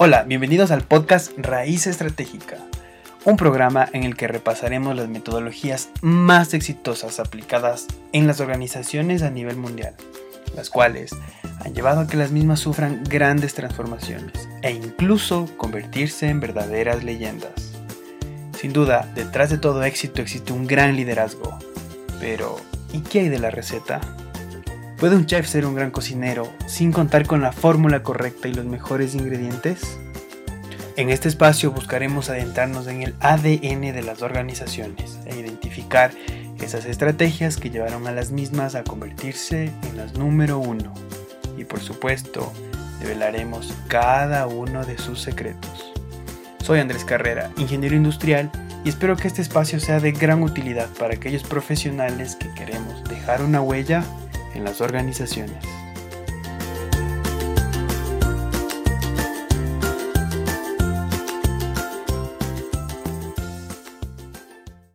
Hola, bienvenidos al podcast Raíz Estratégica, un programa en el que repasaremos las metodologías más exitosas aplicadas en las organizaciones a nivel mundial, las cuales han llevado a que las mismas sufran grandes transformaciones e incluso convertirse en verdaderas leyendas. Sin duda, detrás de todo éxito existe un gran liderazgo, pero ¿y qué hay de la receta? ¿Puede un chef ser un gran cocinero sin contar con la fórmula correcta y los mejores ingredientes? En este espacio buscaremos adentrarnos en el ADN de las organizaciones e identificar esas estrategias que llevaron a las mismas a convertirse en las número uno. Y por supuesto, develaremos cada uno de sus secretos. Soy Andrés Carrera, ingeniero industrial, y espero que este espacio sea de gran utilidad para aquellos profesionales que queremos dejar una huella en las organizaciones.